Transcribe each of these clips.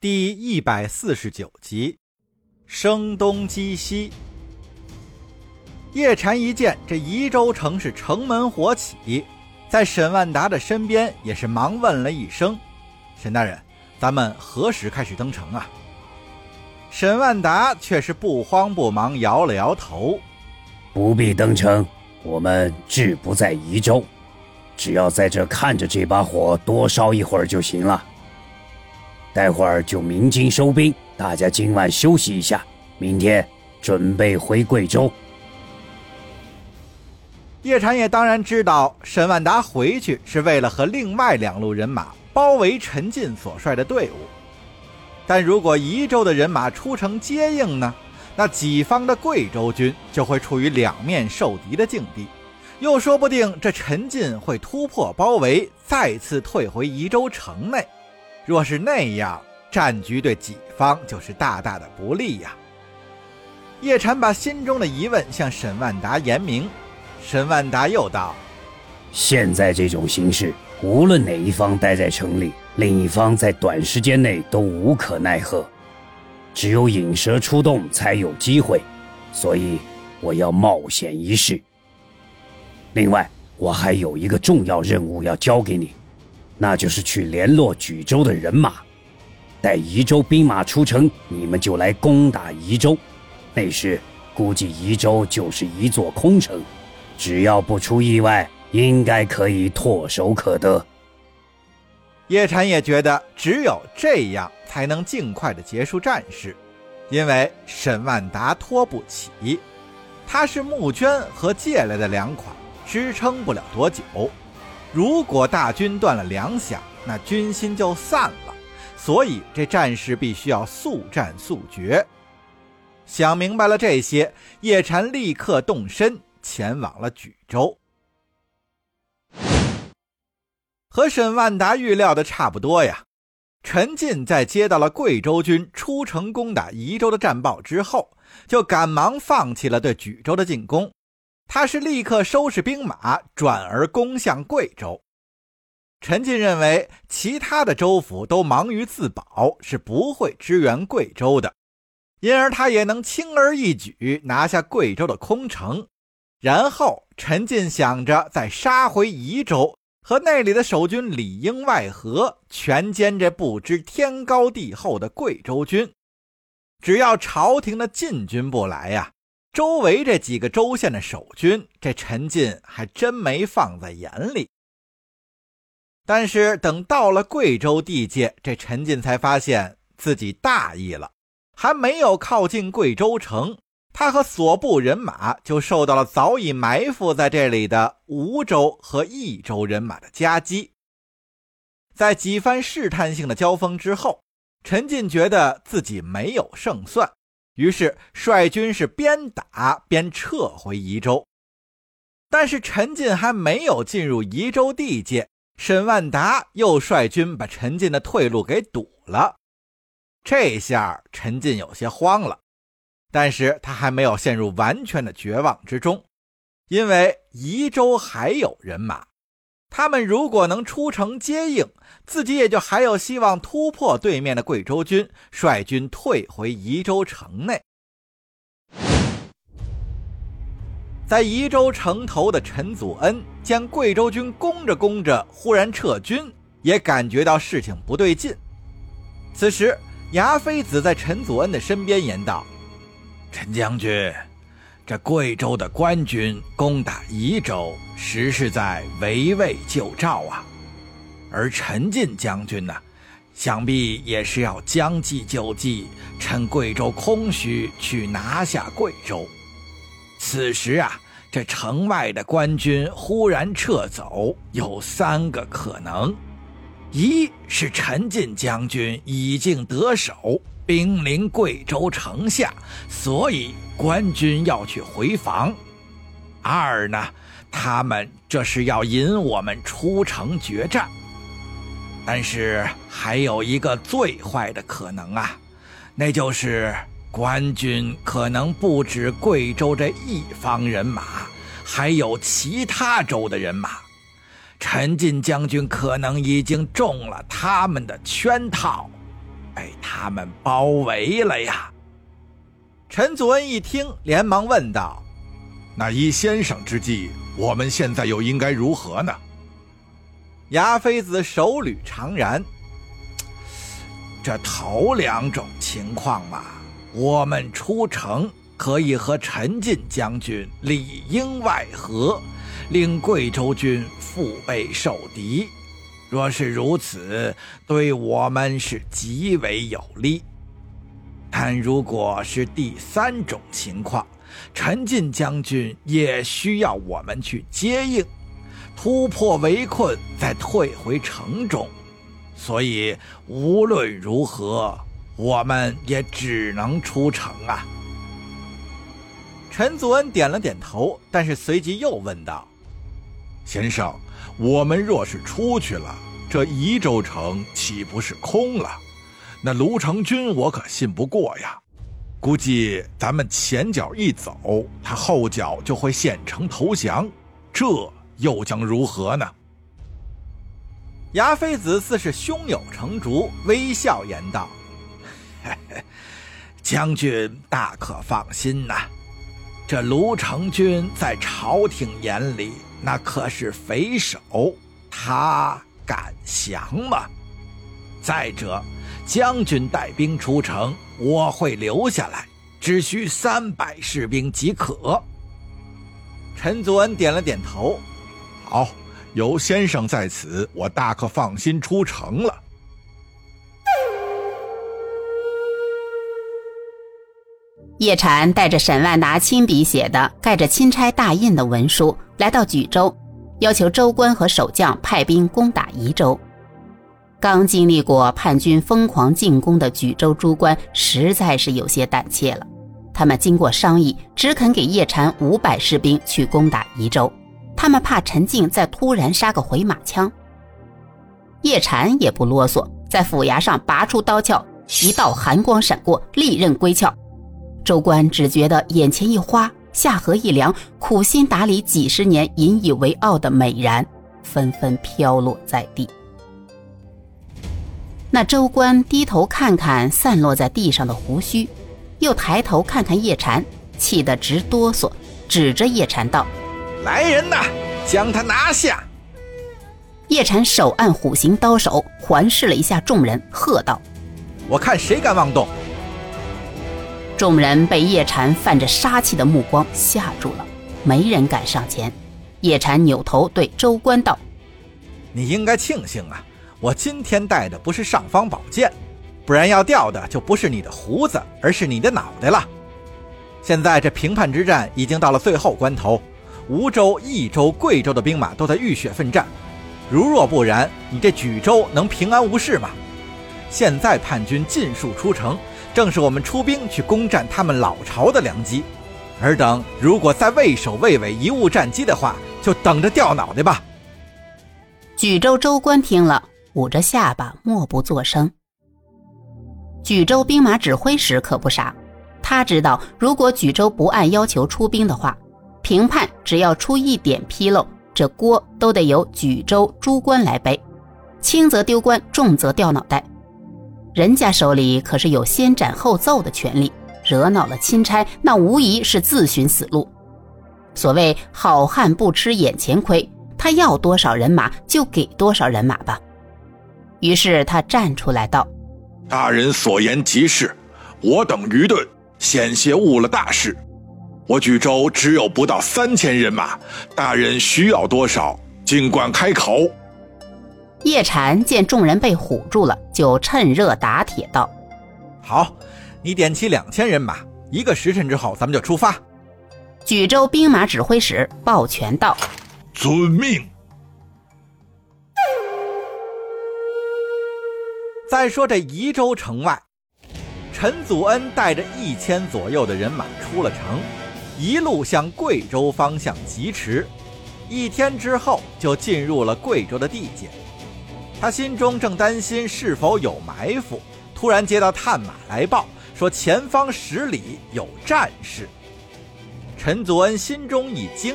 第一百四十九集，声东击西。叶禅一见这宜州城是城门火起，在沈万达的身边也是忙问了一声：“沈大人，咱们何时开始登城啊？”沈万达却是不慌不忙摇了摇头：“不必登城，我们志不在宜州，只要在这看着这把火多烧一会儿就行了。”待会儿就鸣金收兵，大家今晚休息一下，明天准备回贵州。叶禅也当然知道沈万达回去是为了和另外两路人马包围陈进所率的队伍，但如果宜州的人马出城接应呢，那己方的贵州军就会处于两面受敌的境地，又说不定这陈进会突破包围，再次退回宜州城内。若是那样，战局对己方就是大大的不利呀。叶禅把心中的疑问向沈万达言明，沈万达又道：“现在这种形势，无论哪一方待在城里，另一方在短时间内都无可奈何，只有引蛇出洞才有机会，所以我要冒险一试。另外，我还有一个重要任务要交给你。”那就是去联络举州的人马，待宜州兵马出城，你们就来攻打宜州。那时估计宜州就是一座空城，只要不出意外，应该可以唾手可得。叶禅也觉得只有这样才能尽快的结束战事，因为沈万达拖不起，他是募捐和借来的粮款，支撑不了多久。如果大军断了粮饷，那军心就散了。所以这战事必须要速战速决。想明白了这些，叶禅立刻动身前往了莒州。和沈万达预料的差不多呀。陈进在接到了贵州军出城攻打宜州的战报之后，就赶忙放弃了对莒州的进攻。他是立刻收拾兵马，转而攻向贵州。陈进认为，其他的州府都忙于自保，是不会支援贵州的，因而他也能轻而易举拿下贵州的空城。然后，陈进想着再杀回宜州，和那里的守军里应外合，全歼这不知天高地厚的贵州军。只要朝廷的禁军不来呀。周围这几个州县的守军，这陈进还真没放在眼里。但是等到了贵州地界，这陈进才发现自己大意了。还没有靠近贵州城，他和所部人马就受到了早已埋伏在这里的吴州和益州人马的夹击。在几番试探性的交锋之后，陈进觉得自己没有胜算。于是率军是边打边撤回宜州，但是陈进还没有进入宜州地界，沈万达又率军把陈进的退路给堵了。这下陈进有些慌了，但是他还没有陷入完全的绝望之中，因为宜州还有人马。他们如果能出城接应，自己也就还有希望突破对面的贵州军，率军退回宜州城内。在宜州城头的陈祖恩见贵州军攻着攻着忽然撤军，也感觉到事情不对劲。此时，牙妃子在陈祖恩的身边言道：“陈将军。”这贵州的官军攻打宜州，实是在围魏救赵啊！而陈进将军呢，想必也是要将计就计，趁贵州空虚去拿下贵州。此时啊，这城外的官军忽然撤走，有三个可能：一是陈进将军已经得手。兵临贵州城下，所以官军要去回防。二呢，他们这是要引我们出城决战。但是还有一个最坏的可能啊，那就是官军可能不止贵州这一方人马，还有其他州的人马。陈进将军可能已经中了他们的圈套。被，他们包围了呀！陈祖恩一听，连忙问道：“那依先生之计，我们现在又应该如何呢？”牙妃子手捋长髯：“这头两种情况嘛，我们出城可以和陈进将军里应外合，令贵州军腹背受敌。若是如此，对我们是极为有利。”但如果是第三种情况，陈进将军也需要我们去接应，突破围困，再退回城中。所以无论如何，我们也只能出城啊。陈祖恩点了点头，但是随即又问道：“先生，我们若是出去了，这宜州城岂不是空了？”那卢成军我可信不过呀，估计咱们前脚一走，他后脚就会献城投降，这又将如何呢？牙妃子似是胸有成竹，微笑言道：“将军大可放心呐，这卢成军在朝廷眼里那可是匪首，他敢降吗？再者。”将军带兵出城，我会留下来，只需三百士兵即可。陈祖恩点了点头，好，有先生在此，我大可放心出城了。叶禅带着沈万达亲笔写的、盖着钦差大印的文书，来到莒州，要求州官和守将派兵攻打宜州。刚经历过叛军疯狂进攻的莒州诸官实在是有些胆怯了，他们经过商议，只肯给叶禅五百士兵去攻打宜州。他们怕陈静再突然杀个回马枪。叶禅也不啰嗦，在府衙上拔出刀鞘，一道寒光闪过，利刃归鞘。州官只觉得眼前一花，下颌一凉，苦心打理几十年、引以为傲的美髯，纷纷飘落在地。那州官低头看看散落在地上的胡须，又抬头看看叶禅，气得直哆嗦，指着叶禅道：“来人呐，将他拿下！”叶禅手按虎形刀手，环视了一下众人，喝道：“我看谁敢妄动！”众人被叶禅泛着杀气的目光吓住了，没人敢上前。叶禅扭头对州官道：“你应该庆幸啊！”我今天带的不是尚方宝剑，不然要掉的就不是你的胡子，而是你的脑袋了。现在这平叛之战已经到了最后关头，梧州、益州、贵州的兵马都在浴血奋战。如若不然，你这莒州能平安无事吗？现在叛军尽数出城，正是我们出兵去攻占他们老巢的良机。尔等如果再畏首畏尾、贻误战机的话，就等着掉脑袋吧。莒州州官听了。捂着下巴，默不作声。莒州兵马指挥使可不傻，他知道，如果莒州不按要求出兵的话，平叛只要出一点纰漏，这锅都得由莒州诸官来背，轻则丢官，重则掉脑袋。人家手里可是有先斩后奏的权利，惹恼了钦差，那无疑是自寻死路。所谓好汉不吃眼前亏，他要多少人马就给多少人马吧。于是他站出来道：“大人所言极是，我等愚钝，险些误了大事。我莒州只有不到三千人马，大人需要多少，尽管开口。”叶禅见众人被唬住了，就趁热打铁道：“好，你点齐两千人马，一个时辰之后咱们就出发。”莒州兵马指挥使抱拳道：“遵命。”再说这宜州城外，陈祖恩带着一千左右的人马出了城，一路向贵州方向疾驰。一天之后，就进入了贵州的地界。他心中正担心是否有埋伏，突然接到探马来报，说前方十里有战事。陈祖恩心中一惊，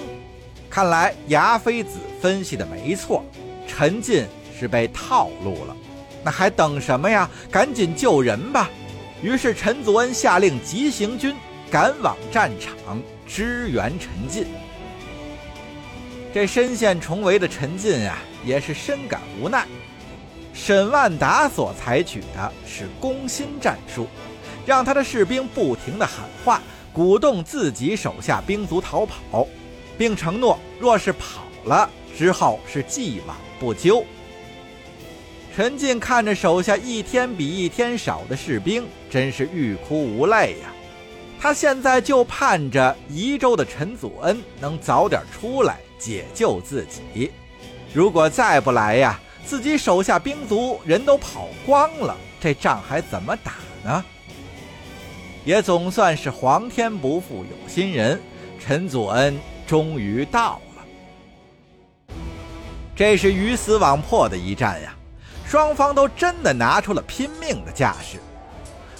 看来牙妃子分析的没错，陈进是被套路了。那还等什么呀？赶紧救人吧！于是陈祖恩下令急行军赶往战场支援陈进。这身陷重围的陈进啊，也是深感无奈。沈万达所采取的是攻心战术，让他的士兵不停地喊话，鼓动自己手下兵卒逃跑，并承诺若是跑了之后是既往不咎。陈进看着手下一天比一天少的士兵，真是欲哭无泪呀。他现在就盼着宜州的陈祖恩能早点出来解救自己。如果再不来呀，自己手下兵卒人都跑光了，这仗还怎么打呢？也总算是皇天不负有心人，陈祖恩终于到了。这是鱼死网破的一战呀。双方都真的拿出了拼命的架势，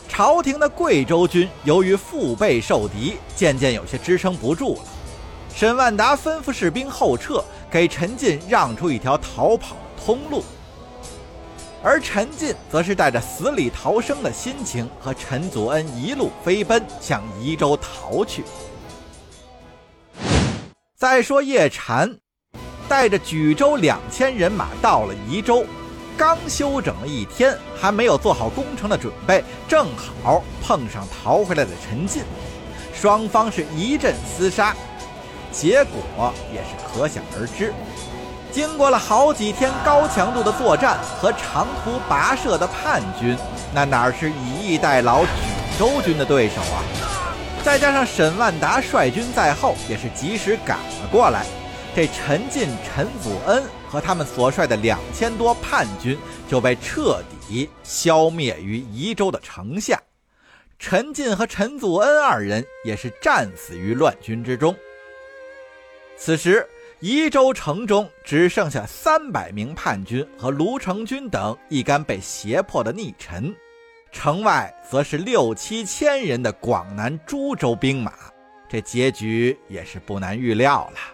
朝廷的贵州军由于腹背受敌，渐渐有些支撑不住了。沈万达吩咐士兵后撤，给陈进让出一条逃跑的通路。而陈进则是带着死里逃生的心情，和陈祖恩一路飞奔向宜州逃去。再说叶禅，带着举州两千人马到了宜州。刚休整了一天，还没有做好攻城的准备，正好碰上逃回来的陈进，双方是一阵厮杀，结果也是可想而知。经过了好几天高强度的作战和长途跋涉的叛军，那哪是以逸待劳举州军的对手啊？再加上沈万达率军在后，也是及时赶了过来。这陈进、陈祖恩和他们所率的两千多叛军就被彻底消灭于宜州的城下，陈进和陈祖恩二人也是战死于乱军之中。此时，宜州城中只剩下三百名叛军和卢成军等一干被胁迫的逆臣，城外则是六七千人的广南株洲兵马。这结局也是不难预料了。